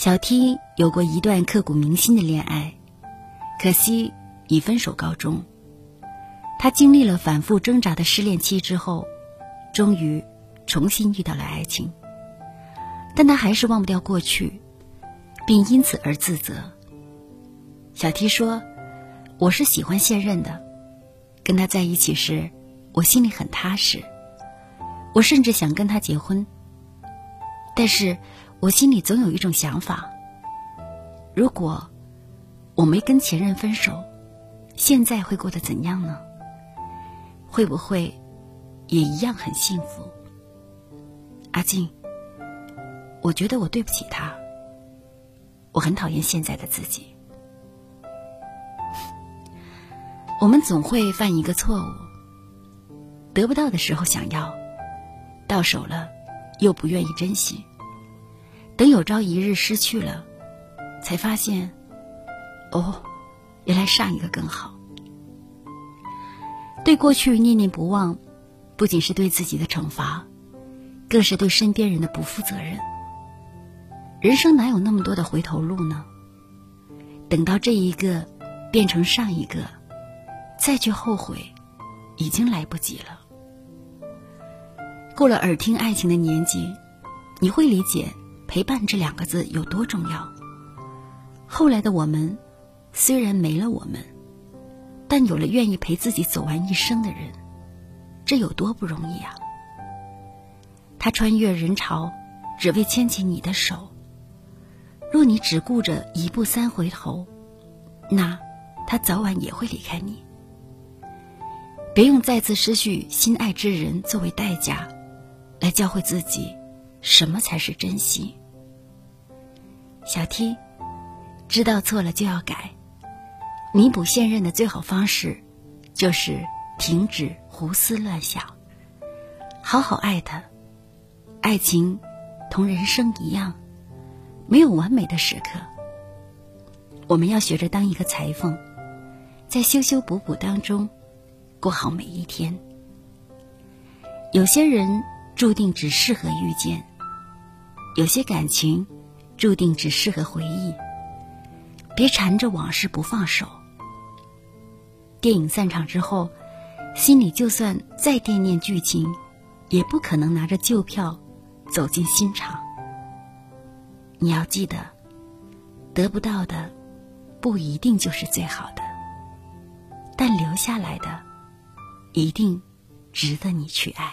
小 T 有过一段刻骨铭心的恋爱，可惜以分手告终。他经历了反复挣扎的失恋期之后，终于重新遇到了爱情。但他还是忘不掉过去，并因此而自责。小 T 说：“我是喜欢现任的，跟他在一起时，我心里很踏实，我甚至想跟他结婚。但是。”我心里总有一种想法：如果我没跟前任分手，现在会过得怎样呢？会不会也一样很幸福？阿静，我觉得我对不起他。我很讨厌现在的自己。我们总会犯一个错误：得不到的时候想要，到手了又不愿意珍惜。等有朝一日失去了，才发现，哦，原来上一个更好。对过去念念不忘，不仅是对自己的惩罚，更是对身边人的不负责任。人生哪有那么多的回头路呢？等到这一个变成上一个，再去后悔，已经来不及了。过了耳听爱情的年纪，你会理解。陪伴这两个字有多重要？后来的我们，虽然没了我们，但有了愿意陪自己走完一生的人，这有多不容易啊！他穿越人潮，只为牵起你的手。若你只顾着一步三回头，那他早晚也会离开你。别用再次失去心爱之人作为代价，来教会自己什么才是珍惜。小 T，知道错了就要改。弥补现任的最好方式，就是停止胡思乱想，好好爱他。爱情同人生一样，没有完美的时刻。我们要学着当一个裁缝，在修修补补当中，过好每一天。有些人注定只适合遇见，有些感情。注定只适合回忆，别缠着往事不放手。电影散场之后，心里就算再惦念剧情，也不可能拿着旧票走进新场。你要记得，得不到的不一定就是最好的，但留下来的一定值得你去爱。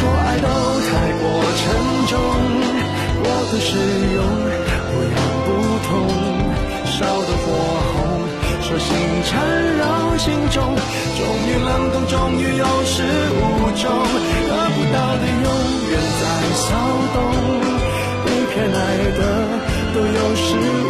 说爱都太过沉重？过度使用，不痒不痛，烧得火红，手心缠绕心中，终于冷冻，终于有始无终，得不到的永远在骚动，被偏爱的都有恃无